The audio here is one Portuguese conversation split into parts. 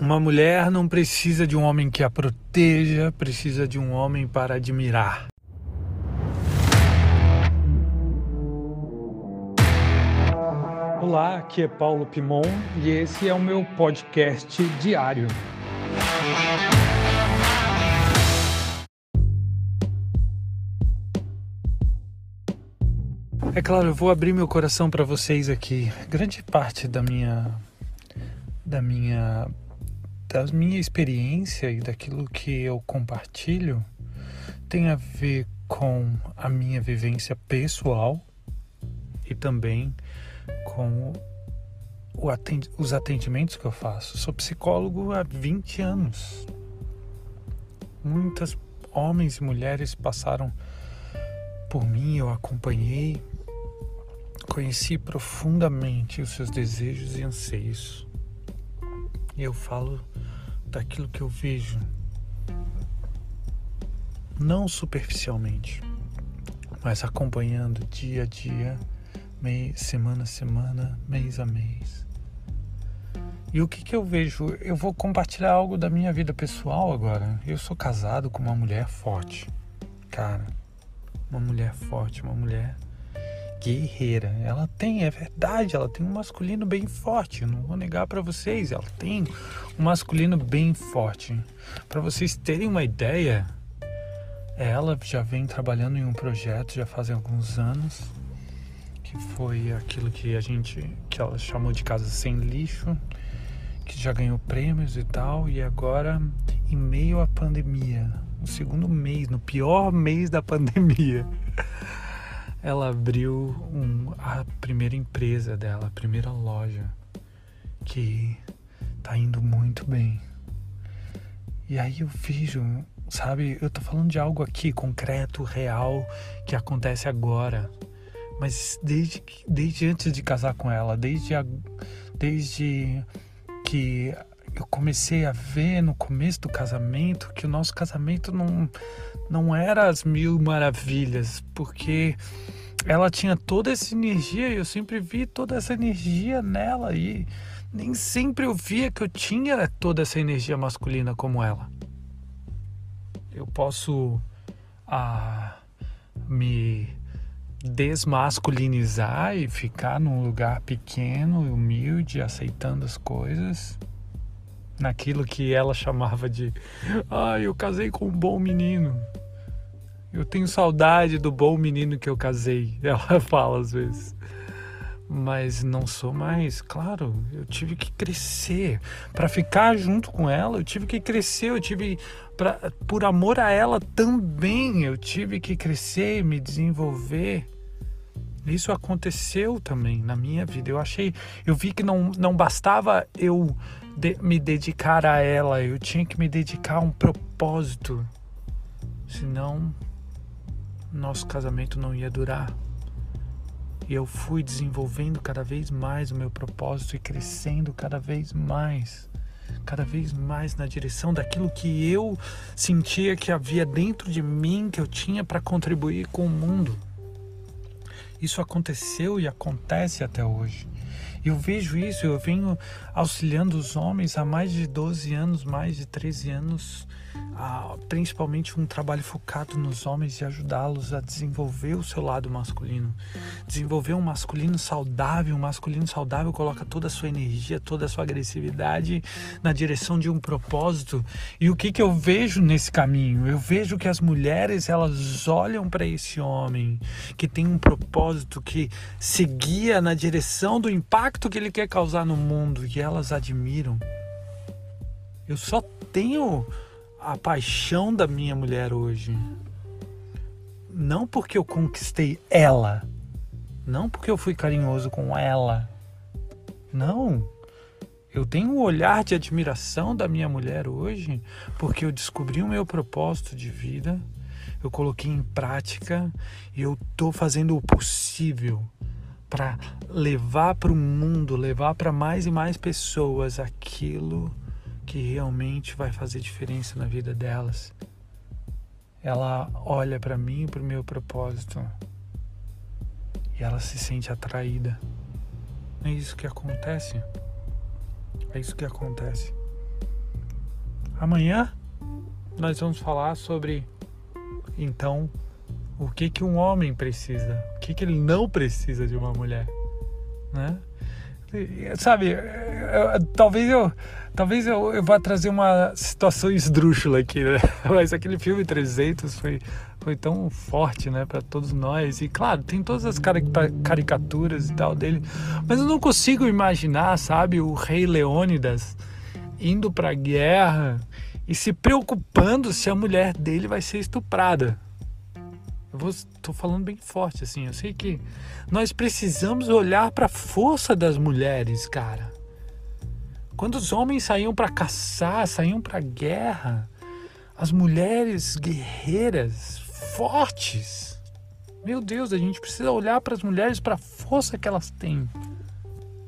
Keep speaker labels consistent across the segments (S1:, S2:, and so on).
S1: Uma mulher não precisa de um homem que a proteja, precisa de um homem para admirar. Olá, aqui é Paulo Pimon e esse é o meu podcast diário. É claro, eu vou abrir meu coração para vocês aqui. Grande parte da minha da minha da minha experiência e daquilo que eu compartilho tem a ver com a minha vivência pessoal e também com atend os atendimentos que eu faço. Sou psicólogo há 20 anos. Muitas homens e mulheres passaram por mim, eu acompanhei, conheci profundamente os seus desejos e anseios. E eu falo daquilo que eu vejo, não superficialmente, mas acompanhando dia a dia, mês, semana a semana, mês a mês. E o que, que eu vejo? Eu vou compartilhar algo da minha vida pessoal agora. Eu sou casado com uma mulher forte, cara. Uma mulher forte, uma mulher guerreira. Ela tem, é verdade, ela tem um masculino bem forte. Não vou negar para vocês, ela tem um masculino bem forte. Para vocês terem uma ideia, ela já vem trabalhando em um projeto já fazem alguns anos, que foi aquilo que a gente, que ela chamou de casa sem lixo, que já ganhou prêmios e tal, e agora em meio à pandemia, no segundo mês, no pior mês da pandemia ela abriu um, a primeira empresa dela, a primeira loja, que tá indo muito bem. E aí eu vejo, sabe, eu tô falando de algo aqui concreto, real, que acontece agora. Mas desde, desde antes de casar com ela, desde, a, desde que eu comecei a ver no começo do casamento que o nosso casamento não, não era as mil maravilhas, porque ela tinha toda essa energia e eu sempre vi toda essa energia nela e nem sempre eu via que eu tinha toda essa energia masculina como ela. Eu posso ah, me desmasculinizar e ficar num lugar pequeno, humilde, aceitando as coisas naquilo que ela chamava de ah, eu casei com um bom menino. Eu tenho saudade do bom menino que eu casei. Ela fala às vezes. Mas não sou mais, claro. Eu tive que crescer para ficar junto com ela. Eu tive que crescer. Eu tive pra, por amor a ela também. Eu tive que crescer, me desenvolver. Isso aconteceu também na minha vida. Eu achei, eu vi que não, não bastava eu de, me dedicar a ela, eu tinha que me dedicar a um propósito. Senão, nosso casamento não ia durar. E eu fui desenvolvendo cada vez mais o meu propósito e crescendo cada vez mais, cada vez mais na direção daquilo que eu sentia que havia dentro de mim que eu tinha para contribuir com o mundo. Isso aconteceu e acontece até hoje. Eu vejo isso, eu venho auxiliando os homens há mais de 12 anos, mais de 13 anos, principalmente um trabalho focado nos homens e ajudá-los a desenvolver o seu lado masculino. Desenvolver um masculino saudável, um masculino saudável coloca toda a sua energia, toda a sua agressividade na direção de um propósito. E o que, que eu vejo nesse caminho? Eu vejo que as mulheres elas olham para esse homem que tem um propósito que seguia na direção do impacto impacto que ele quer causar no mundo e elas admiram. Eu só tenho a paixão da minha mulher hoje. Não porque eu conquistei ela. Não porque eu fui carinhoso com ela. Não. Eu tenho um olhar de admiração da minha mulher hoje porque eu descobri o meu propósito de vida, eu coloquei em prática e eu estou fazendo o possível para levar para o mundo, levar para mais e mais pessoas aquilo que realmente vai fazer diferença na vida delas. Ela olha para mim, para o meu propósito e ela se sente atraída. É isso que acontece. É isso que acontece. Amanhã nós vamos falar sobre então o que que um homem precisa, o que que ele não precisa de uma mulher, né? Sabe, talvez eu talvez eu, eu vá trazer uma situação esdrúxula aqui, né? Mas aquele filme 300 foi, foi tão forte, né, para todos nós. E claro, tem todas as caricaturas e tal dele, mas eu não consigo imaginar, sabe, o rei Leônidas indo para guerra e se preocupando se a mulher dele vai ser estuprada. Estou falando bem forte assim. Eu sei que nós precisamos olhar para a força das mulheres, cara. Quando os homens saíam para caçar, saíam para guerra, as mulheres guerreiras, fortes. Meu Deus, a gente precisa olhar para as mulheres para a força que elas têm.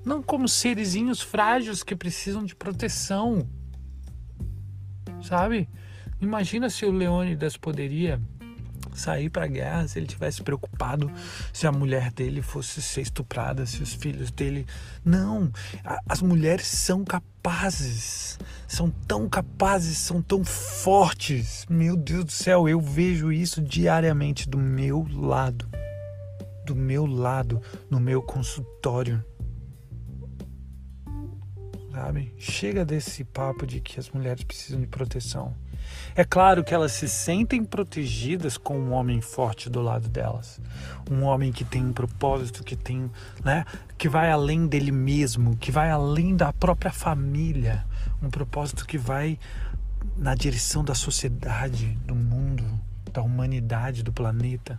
S1: Não como serezinhos frágeis que precisam de proteção. Sabe? Imagina se o Leônidas poderia sair para a guerra se ele tivesse preocupado se a mulher dele fosse ser estuprada, se os filhos dele. Não, as mulheres são capazes, são tão capazes, são tão fortes. Meu Deus do céu, eu vejo isso diariamente do meu lado, do meu lado, no meu consultório sabe? Chega desse papo de que as mulheres precisam de proteção. É claro que elas se sentem protegidas com um homem forte do lado delas, um homem que tem um propósito, que tem, né, que vai além dele mesmo, que vai além da própria família, um propósito que vai na direção da sociedade, do mundo, da humanidade, do planeta.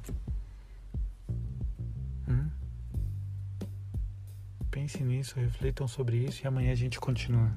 S1: Pensem nisso, refletam sobre isso e amanhã a gente continua.